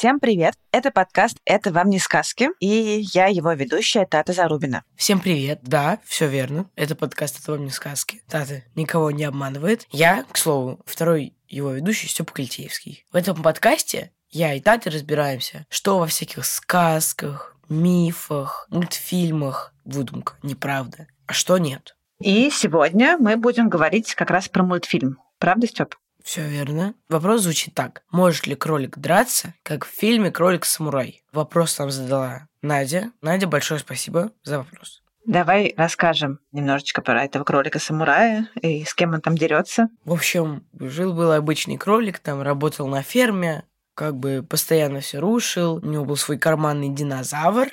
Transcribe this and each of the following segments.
Всем привет! Это подкаст «Это вам не сказки», и я его ведущая Тата Зарубина. Всем привет. Да, все верно. Это подкаст «Это вам не сказки». Тата никого не обманывает. Я, к слову, второй его ведущий Степа Кальтеевский. В этом подкасте я и Тата разбираемся, что во всяких сказках, мифах, мультфильмах выдумка, неправда, а что нет. И сегодня мы будем говорить как раз про мультфильм. Правда, Степ? Все верно. Вопрос звучит так. Может ли кролик драться, как в фильме «Кролик-самурай»? Вопрос нам задала Надя. Надя, большое спасибо за вопрос. Давай расскажем немножечко про этого кролика-самурая и с кем он там дерется. В общем, жил-был обычный кролик, там работал на ферме, как бы постоянно все рушил. У него был свой карманный динозавр,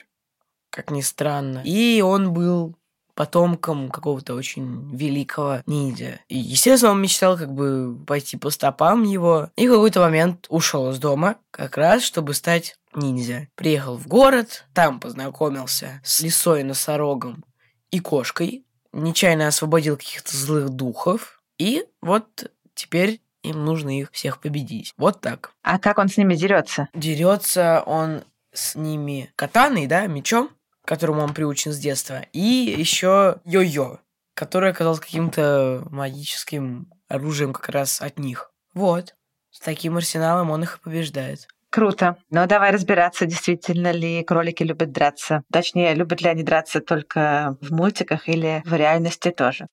как ни странно. И он был потомком какого-то очень великого ниндзя. И, естественно, он мечтал как бы пойти по стопам его. И в какой-то момент ушел из дома, как раз, чтобы стать ниндзя. Приехал в город, там познакомился с лисой, носорогом и кошкой. Нечаянно освободил каких-то злых духов. И вот теперь им нужно их всех победить. Вот так. А как он с ними дерется? Дерется он с ними катаной, да, мечом, которому он приучен с детства, и еще йо-йо, который оказался каким-то магическим оружием как раз от них. Вот. С таким арсеналом он их и побеждает. Круто. Но давай разбираться, действительно ли кролики любят драться. Точнее, любят ли они драться только в мультиках или в реальности тоже.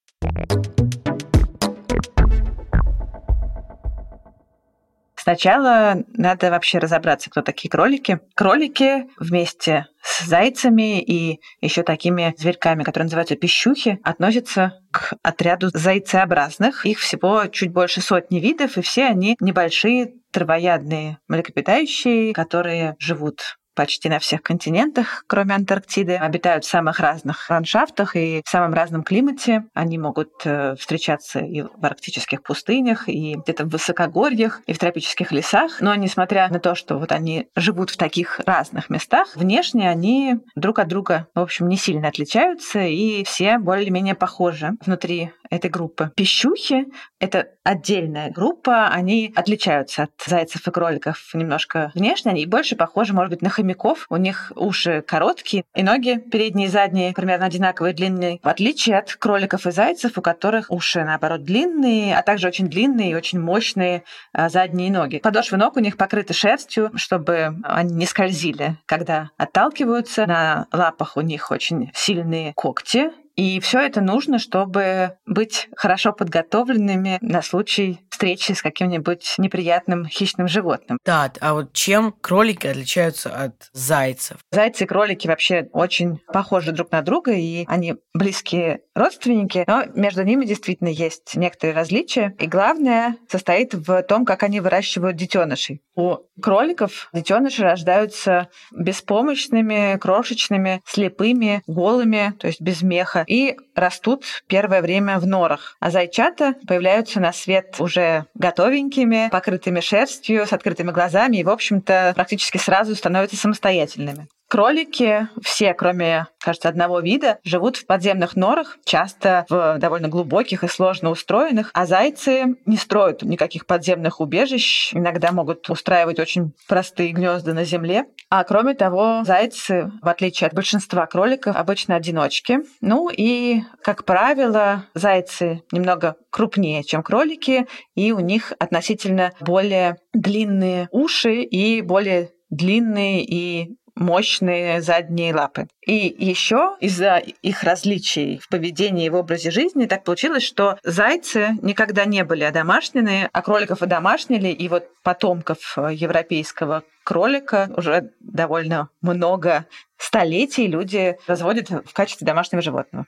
Сначала надо вообще разобраться, кто такие кролики. Кролики вместе с зайцами и еще такими зверьками, которые называются пищухи, относятся к отряду зайцеобразных. Их всего чуть больше сотни видов, и все они небольшие травоядные млекопитающие, которые живут почти на всех континентах, кроме Антарктиды, обитают в самых разных ландшафтах и в самом разном климате. Они могут э, встречаться и в арктических пустынях, и где-то в высокогорьях, и в тропических лесах. Но несмотря на то, что вот они живут в таких разных местах, внешне они друг от друга, в общем, не сильно отличаются, и все более-менее похожи внутри этой группы. Пищухи — это отдельная группа, они отличаются от зайцев и кроликов немножко внешне, они больше похожи, может быть, на хомяков. У них уши короткие, и ноги передние и задние примерно одинаковые длинные, в отличие от кроликов и зайцев, у которых уши, наоборот, длинные, а также очень длинные и очень мощные а, задние ноги. Подошвы ног у них покрыты шерстью, чтобы они не скользили, когда отталкиваются. На лапах у них очень сильные когти, и все это нужно, чтобы быть хорошо подготовленными на случай встречи с каким-нибудь неприятным хищным животным. Да, а вот чем кролики отличаются от зайцев? Зайцы и кролики вообще очень похожи друг на друга, и они близкие родственники, но между ними действительно есть некоторые различия. И главное состоит в том, как они выращивают детенышей. У кроликов детеныши рождаются беспомощными, крошечными, слепыми, голыми, то есть без меха, и растут первое время в норах. А зайчата появляются на свет уже готовенькими, покрытыми шерстью, с открытыми глазами и, в общем-то, практически сразу становятся самостоятельными. Кролики, все, кроме, кажется, одного вида, живут в подземных норах, часто в довольно глубоких и сложно устроенных, а зайцы не строят никаких подземных убежищ, иногда могут устраивать очень простые гнезда на земле. А кроме того, зайцы, в отличие от большинства кроликов, обычно одиночки. Ну и, как правило, зайцы немного крупнее, чем кролики, и у них относительно более длинные уши и более длинные и мощные задние лапы. И еще из-за их различий в поведении и в образе жизни так получилось, что зайцы никогда не были одомашнены, а кроликов одомашнили, и вот потомков э, европейского кролика уже довольно много столетий люди разводят в качестве домашнего животного.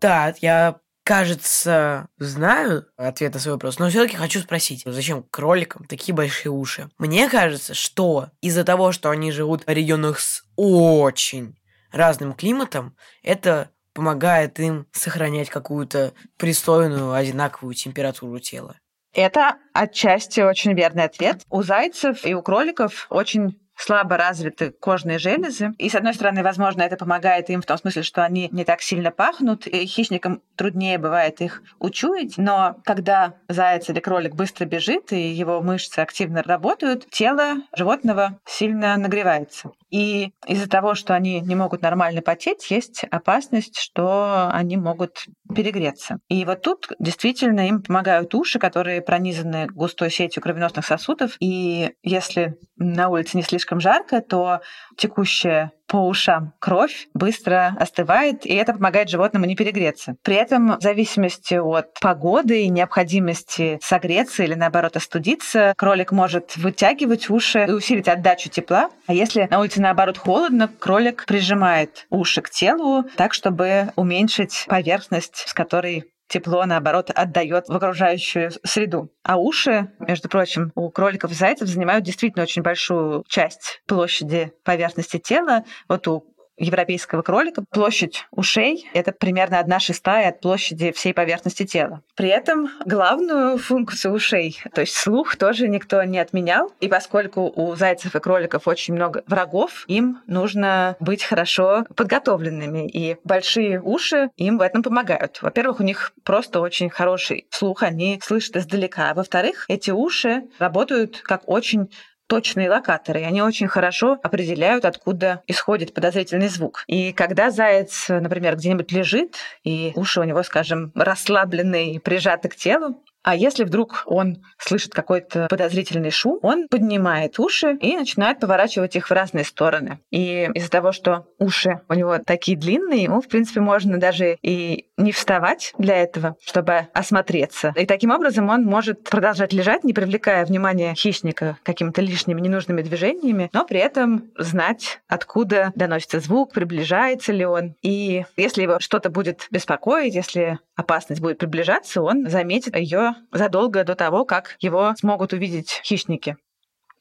Да, я кажется, знаю ответ на свой вопрос, но все-таки хочу спросить, зачем кроликам такие большие уши? Мне кажется, что из-за того, что они живут в регионах с очень разным климатом, это помогает им сохранять какую-то пристойную, одинаковую температуру тела. Это отчасти очень верный ответ. У зайцев и у кроликов очень слабо развиты кожные железы. И, с одной стороны, возможно, это помогает им в том смысле, что они не так сильно пахнут, и хищникам труднее бывает их учуять. Но когда заяц или кролик быстро бежит, и его мышцы активно работают, тело животного сильно нагревается. И из-за того, что они не могут нормально потеть, есть опасность, что они могут перегреться. И вот тут действительно им помогают уши, которые пронизаны густой сетью кровеносных сосудов. И если на улице не слишком жарко, то текущая по ушам кровь быстро остывает, и это помогает животному не перегреться. При этом в зависимости от погоды и необходимости согреться или наоборот остудиться, кролик может вытягивать уши и усилить отдачу тепла. А если на улице наоборот холодно, кролик прижимает уши к телу так, чтобы уменьшить поверхность, с которой тепло, наоборот, отдает в окружающую среду. А уши, между прочим, у кроликов и зайцев занимают действительно очень большую часть площади поверхности тела. Вот у европейского кролика площадь ушей — это примерно одна шестая от площади всей поверхности тела. При этом главную функцию ушей, то есть слух, тоже никто не отменял. И поскольку у зайцев и кроликов очень много врагов, им нужно быть хорошо подготовленными. И большие уши им в этом помогают. Во-первых, у них просто очень хороший слух, они слышат издалека. А во-вторых, эти уши работают как очень точные локаторы, и они очень хорошо определяют, откуда исходит подозрительный звук. И когда заяц, например, где-нибудь лежит, и уши у него, скажем, расслаблены и прижаты к телу, а если вдруг он слышит какой-то подозрительный шум, он поднимает уши и начинает поворачивать их в разные стороны. И из-за того, что уши у него такие длинные, ему, в принципе, можно даже и не вставать для этого, чтобы осмотреться. И таким образом он может продолжать лежать, не привлекая внимания хищника какими-то лишними ненужными движениями, но при этом знать, откуда доносится звук, приближается ли он. И если его что-то будет беспокоить, если опасность будет приближаться, он заметит ее задолго до того, как его смогут увидеть хищники.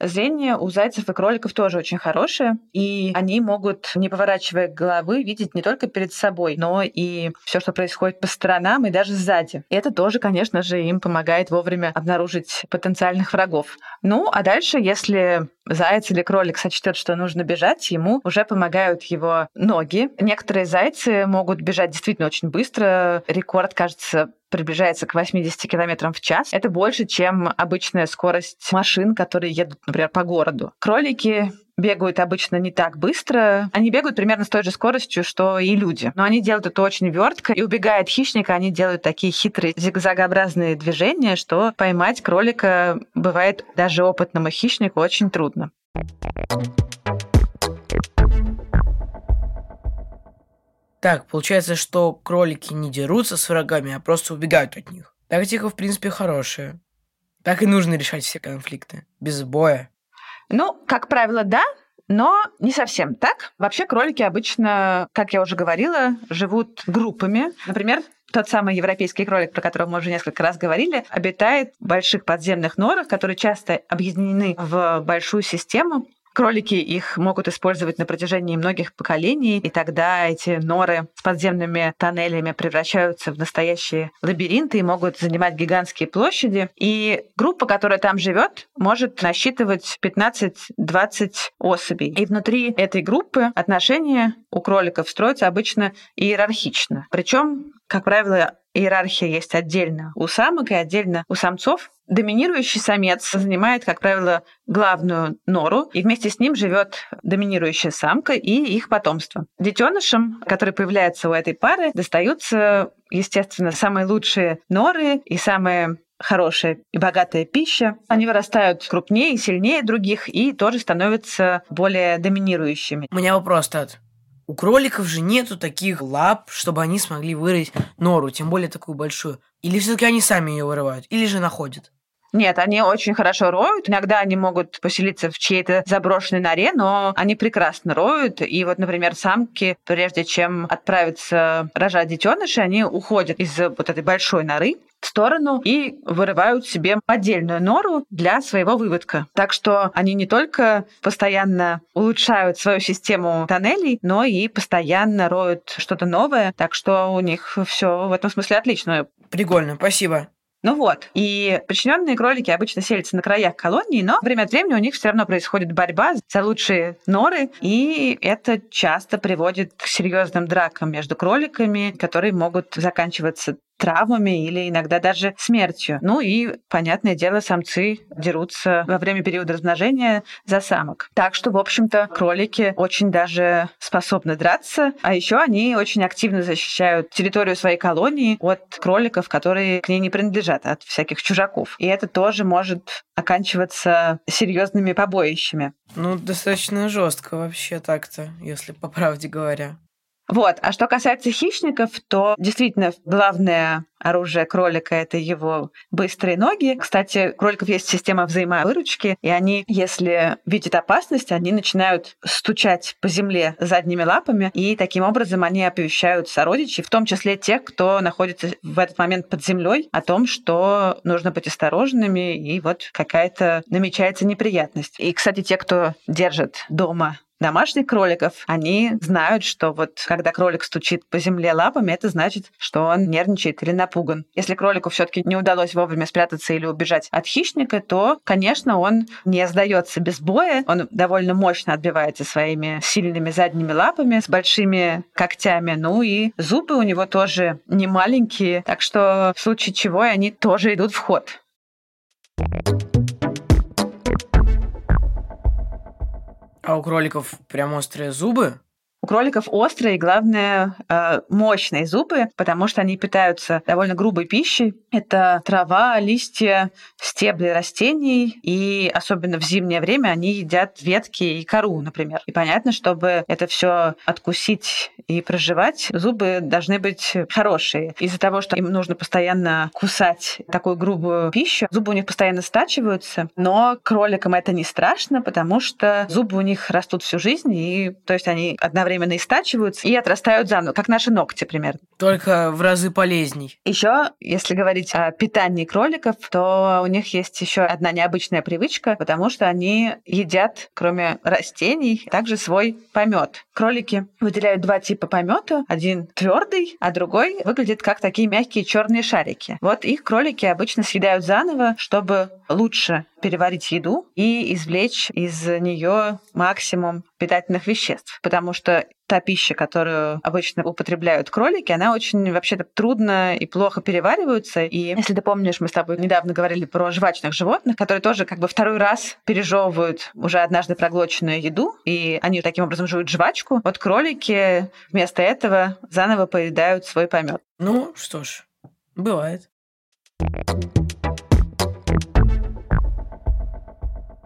Зрение у зайцев и кроликов тоже очень хорошее, и они могут, не поворачивая головы, видеть не только перед собой, но и все, что происходит по сторонам и даже сзади. Это тоже, конечно же, им помогает вовремя обнаружить потенциальных врагов. Ну, а дальше, если заяц или кролик сочтет, что нужно бежать, ему уже помогают его ноги. Некоторые зайцы могут бежать действительно очень быстро. Рекорд, кажется, приближается к 80 км в час. Это больше, чем обычная скорость машин, которые едут, например, по городу. Кролики бегают обычно не так быстро. Они бегают примерно с той же скоростью, что и люди. Но они делают это очень вертко. И убегая от хищника, они делают такие хитрые зигзагообразные движения, что поймать кролика бывает даже опытному хищнику очень трудно. Так, получается, что кролики не дерутся с врагами, а просто убегают от них. Тактика, в принципе, хорошая. Так и нужно решать все конфликты. Без боя. Ну, как правило, да, но не совсем так. Вообще кролики обычно, как я уже говорила, живут группами. Например, тот самый европейский кролик, про которого мы уже несколько раз говорили, обитает в больших подземных норах, которые часто объединены в большую систему. Кролики их могут использовать на протяжении многих поколений, и тогда эти норы с подземными тоннелями превращаются в настоящие лабиринты и могут занимать гигантские площади. И группа, которая там живет, может насчитывать 15-20 особей. И внутри этой группы отношения у кроликов строятся обычно иерархично. Причем, как правило, иерархия есть отдельно у самок и отдельно у самцов. Доминирующий самец занимает, как правило, главную нору, и вместе с ним живет доминирующая самка и их потомство. Детенышам, которые появляются у этой пары, достаются, естественно, самые лучшие норы и самые хорошая и богатая пища. Они вырастают крупнее и сильнее других и тоже становятся более доминирующими. У меня вопрос, Тат. У кроликов же нету таких лап, чтобы они смогли вырыть нору, тем более такую большую. Или все-таки они сами ее вырывают, или же находят. Нет, они очень хорошо роют. Иногда они могут поселиться в чьей-то заброшенной норе, но они прекрасно роют. И вот, например, самки, прежде чем отправиться рожать детенышей, они уходят из вот этой большой норы в сторону и вырывают себе отдельную нору для своего выводка. Так что они не только постоянно улучшают свою систему тоннелей, но и постоянно роют что-то новое. Так что у них все в этом смысле отлично. Прикольно, спасибо. Ну вот, и подчиненные кролики обычно селятся на краях колонии, но время от времени у них все равно происходит борьба за лучшие норы, и это часто приводит к серьезным дракам между кроликами, которые могут заканчиваться травмами или иногда даже смертью. Ну и, понятное дело, самцы дерутся во время периода размножения за самок. Так что, в общем-то, кролики очень даже способны драться, а еще они очень активно защищают территорию своей колонии от кроликов, которые к ней не принадлежат, от всяких чужаков. И это тоже может оканчиваться серьезными побоищами. Ну, достаточно жестко вообще так-то, если по правде говоря. Вот. А что касается хищников, то действительно главное оружие кролика — это его быстрые ноги. Кстати, у кроликов есть система взаимовыручки, и они, если видят опасность, они начинают стучать по земле задними лапами, и таким образом они оповещают сородичей, в том числе тех, кто находится в этот момент под землей, о том, что нужно быть осторожными, и вот какая-то намечается неприятность. И, кстати, те, кто держит дома домашних кроликов, они знают, что вот когда кролик стучит по земле лапами, это значит, что он нервничает или напуган. Если кролику все-таки не удалось вовремя спрятаться или убежать от хищника, то, конечно, он не сдается без боя. Он довольно мощно отбивается своими сильными задними лапами с большими когтями. Ну и зубы у него тоже не маленькие, так что в случае чего они тоже идут в ход. А у кроликов прям острые зубы? У кроликов острые главное, э, мощные зубы, потому что они питаются довольно грубой пищей. Это трава, листья, стебли растений, и особенно в зимнее время они едят ветки и кору, например. И понятно, чтобы это все откусить и проживать, зубы должны быть хорошие. Из-за того, что им нужно постоянно кусать такую грубую пищу, зубы у них постоянно стачиваются, но кроликам это не страшно, потому что зубы у них растут всю жизнь, и то есть они одновременно одновременно истачиваются и отрастают заново, как наши ногти примерно. Только в разы полезней. Еще, если говорить о питании кроликов, то у них есть еще одна необычная привычка, потому что они едят, кроме растений, также свой помет. Кролики выделяют два типа помета. Один твердый, а другой выглядит как такие мягкие черные шарики. Вот их кролики обычно съедают заново, чтобы лучше переварить еду и извлечь из нее максимум питательных веществ. Потому что та пища, которую обычно употребляют кролики, она очень вообще-то трудно и плохо переваривается. И если ты помнишь, мы с тобой недавно говорили про жвачных животных, которые тоже как бы второй раз пережевывают уже однажды проглоченную еду, и они таким образом жуют жвачку. Вот кролики вместо этого заново поедают свой помет. Ну, что ж, бывает.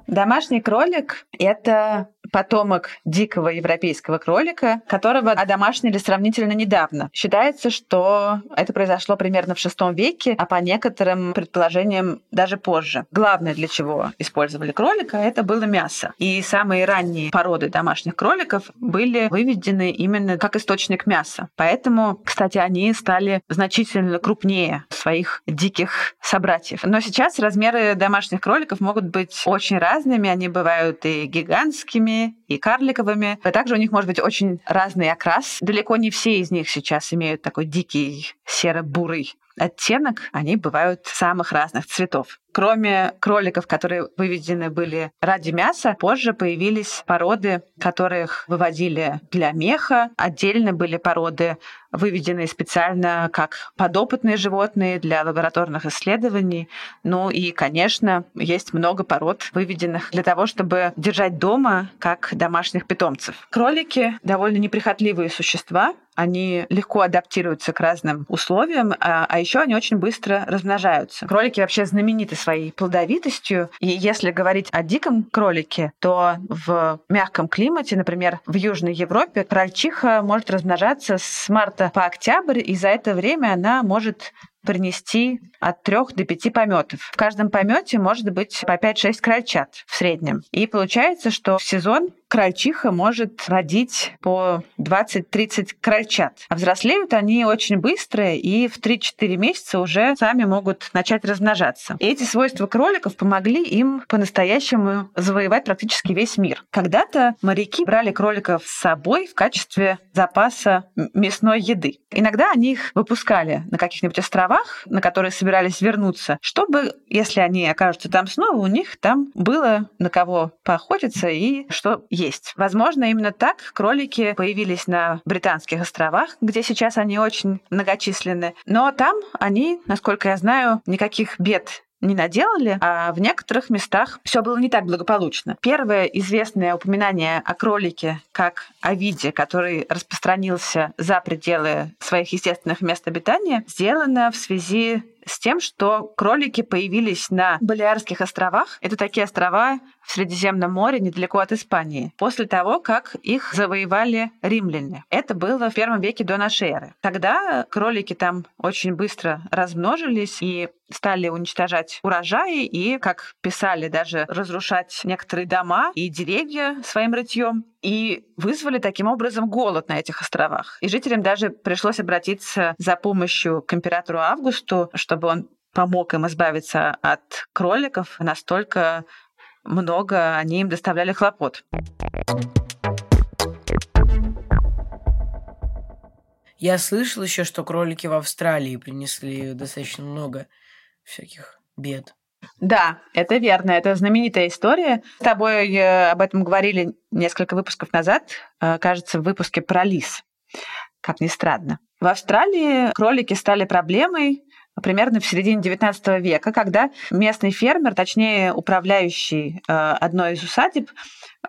Домашний кролик — это потомок дикого европейского кролика, которого одомашнили сравнительно недавно. Считается, что это произошло примерно в VI веке, а по некоторым предположениям даже позже. Главное, для чего использовали кролика, это было мясо. И самые ранние породы домашних кроликов были выведены именно как источник мяса. Поэтому, кстати, они стали значительно крупнее своих диких собратьев. Но сейчас размеры домашних кроликов могут быть очень разными. Они бывают и гигантскими, и карликовыми. А также у них может быть очень разный окрас. Далеко не все из них сейчас имеют такой дикий серо-бурый оттенок, они бывают самых разных цветов. Кроме кроликов, которые выведены были ради мяса, позже появились породы, которых выводили для меха. Отдельно были породы, выведенные специально как подопытные животные для лабораторных исследований. Ну и, конечно, есть много пород, выведенных для того, чтобы держать дома как домашних питомцев. Кролики довольно неприхотливые существа, они легко адаптируются к разным условиям, а, а еще они очень быстро размножаются. Кролики вообще знамениты своей плодовитостью, и если говорить о диком кролике, то в мягком климате, например, в Южной Европе, крольчиха может размножаться с марта по октябрь, и за это время она может принести от 3 до 5 пометов. В каждом помете может быть по 5-6 крольчат в среднем. И получается, что в сезон крольчиха может родить по 20-30 крольчат. А взрослеют они очень быстро и в 3-4 месяца уже сами могут начать размножаться. И эти свойства кроликов помогли им по-настоящему завоевать практически весь мир. Когда-то моряки брали кроликов с собой в качестве запаса мясной еды. Иногда они их выпускали на каких-нибудь островах, на которые собирались вернуться, чтобы, если они окажутся там снова, у них там было на кого поохотиться и что есть. Возможно, именно так кролики появились на Британских островах, где сейчас они очень многочисленны. Но там они, насколько я знаю, никаких бед не наделали, а в некоторых местах все было не так благополучно. Первое известное упоминание о кролике как о виде, который распространился за пределы своих естественных мест обитания, сделано в связи с тем, что кролики появились на Балиарских островах. Это такие острова в Средиземном море, недалеко от Испании, после того, как их завоевали римляне. Это было в первом веке до нашей эры. Тогда кролики там очень быстро размножились и стали уничтожать урожаи и, как писали, даже разрушать некоторые дома и деревья своим рытьем и вызвали таким образом голод на этих островах. И жителям даже пришлось обратиться за помощью к императору Августу, чтобы он помог им избавиться от кроликов. Настолько много они им доставляли хлопот. Я слышал еще, что кролики в Австралии принесли достаточно много всяких бед. Да, это верно. Это знаменитая история. С тобой э, об этом говорили несколько выпусков назад, э, кажется, в выпуске про лис. Как ни странно. В Австралии кролики стали проблемой примерно в середине XIX века, когда местный фермер, точнее управляющий э, одной из усадеб,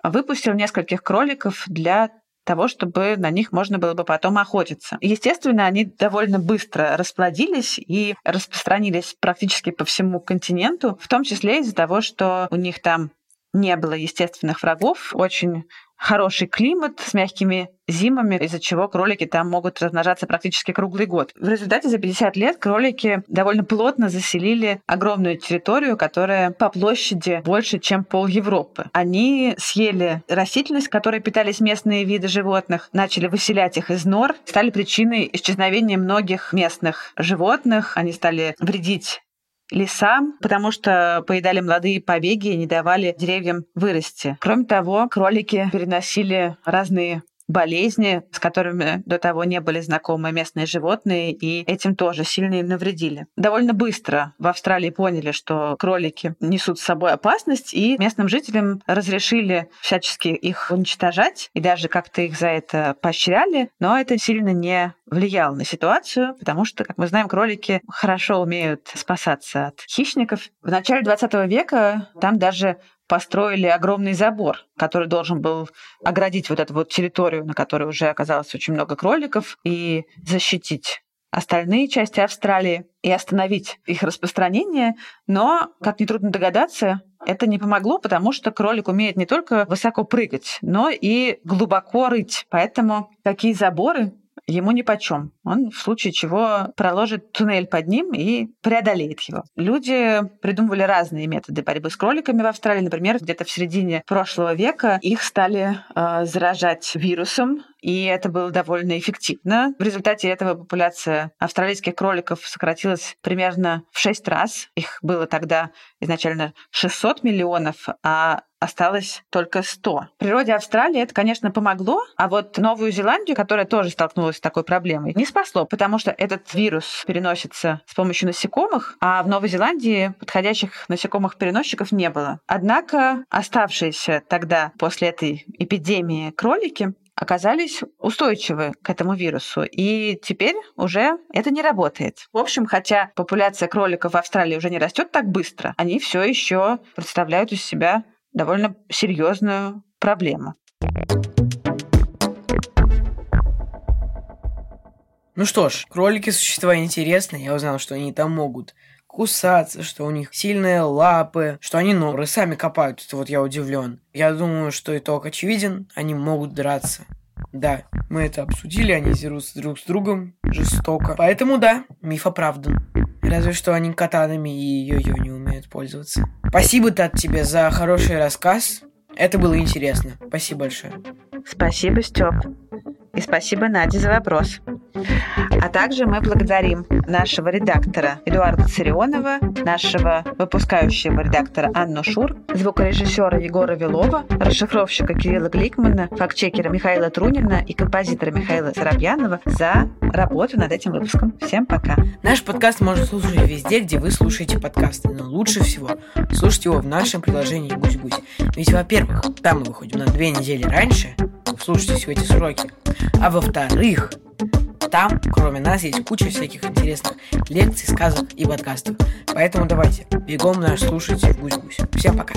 выпустил нескольких кроликов для того, чтобы на них можно было бы потом охотиться. Естественно, они довольно быстро расплодились и распространились практически по всему континенту, в том числе из-за того, что у них там не было естественных врагов, очень хороший климат с мягкими зимами, из-за чего кролики там могут размножаться практически круглый год. В результате за 50 лет кролики довольно плотно заселили огромную территорию, которая по площади больше, чем пол Европы. Они съели растительность, которой питались местные виды животных, начали выселять их из нор, стали причиной исчезновения многих местных животных. Они стали вредить лесам, потому что поедали молодые побеги и не давали деревьям вырасти. Кроме того, кролики переносили разные болезни, с которыми до того не были знакомы местные животные, и этим тоже сильно им навредили. Довольно быстро в Австралии поняли, что кролики несут с собой опасность, и местным жителям разрешили всячески их уничтожать, и даже как-то их за это поощряли, но это сильно не влияло на ситуацию, потому что, как мы знаем, кролики хорошо умеют спасаться от хищников. В начале 20 века там даже построили огромный забор, который должен был оградить вот эту вот территорию, на которой уже оказалось очень много кроликов, и защитить остальные части Австралии и остановить их распространение. Но, как нетрудно догадаться, это не помогло, потому что кролик умеет не только высоко прыгать, но и глубоко рыть. Поэтому такие заборы ему ни почем. Он в случае чего проложит туннель под ним и преодолеет его. Люди придумывали разные методы борьбы с кроликами в Австралии. Например, где-то в середине прошлого века их стали э, заражать вирусом, и это было довольно эффективно. В результате этого популяция австралийских кроликов сократилась примерно в шесть раз. Их было тогда изначально 600 миллионов, а осталось только 100. В природе Австралии это, конечно, помогло, а вот Новую Зеландию, которая тоже столкнулась с такой проблемой, не спасло, потому что этот вирус переносится с помощью насекомых, а в Новой Зеландии подходящих насекомых-переносчиков не было. Однако оставшиеся тогда после этой эпидемии кролики оказались устойчивы к этому вирусу. И теперь уже это не работает. В общем, хотя популяция кроликов в Австралии уже не растет так быстро, они все еще представляют из себя довольно серьезную проблему. Ну что ж, кролики существа интересные. Я узнал, что они там могут кусаться, что у них сильные лапы, что они норы сами копают. Это вот я удивлен. Я думаю, что итог очевиден. Они могут драться. Да, мы это обсудили, они дерутся друг с другом жестоко. Поэтому да, миф оправдан. Разве что они катанами и йо-йо не умеют пользоваться. Спасибо, Тат, тебе за хороший рассказ. Это было интересно. Спасибо большое. Спасибо, Степ. И спасибо Наде за вопрос. А также мы благодарим нашего редактора Эдуарда Царионова, нашего выпускающего редактора Анну Шур, звукорежиссера Егора Вилова, расшифровщика Кирилла Гликмана, фактчекера Михаила Трунина и композитора Михаила Соробьянова за работу над этим выпуском. Всем пока. Наш подкаст можно слушать везде, где вы слушаете подкасты, но лучше всего слушать его в нашем приложении «Гусь-Гусь». Ведь, во-первых, там мы выходим на две недели раньше, слушайтесь в эти сроки, а во-вторых, там, кроме нас, есть куча всяких интересных лекций, сказок и подкастов. Поэтому давайте, бегом наш слушайте Гусь-Гусь. Всем пока.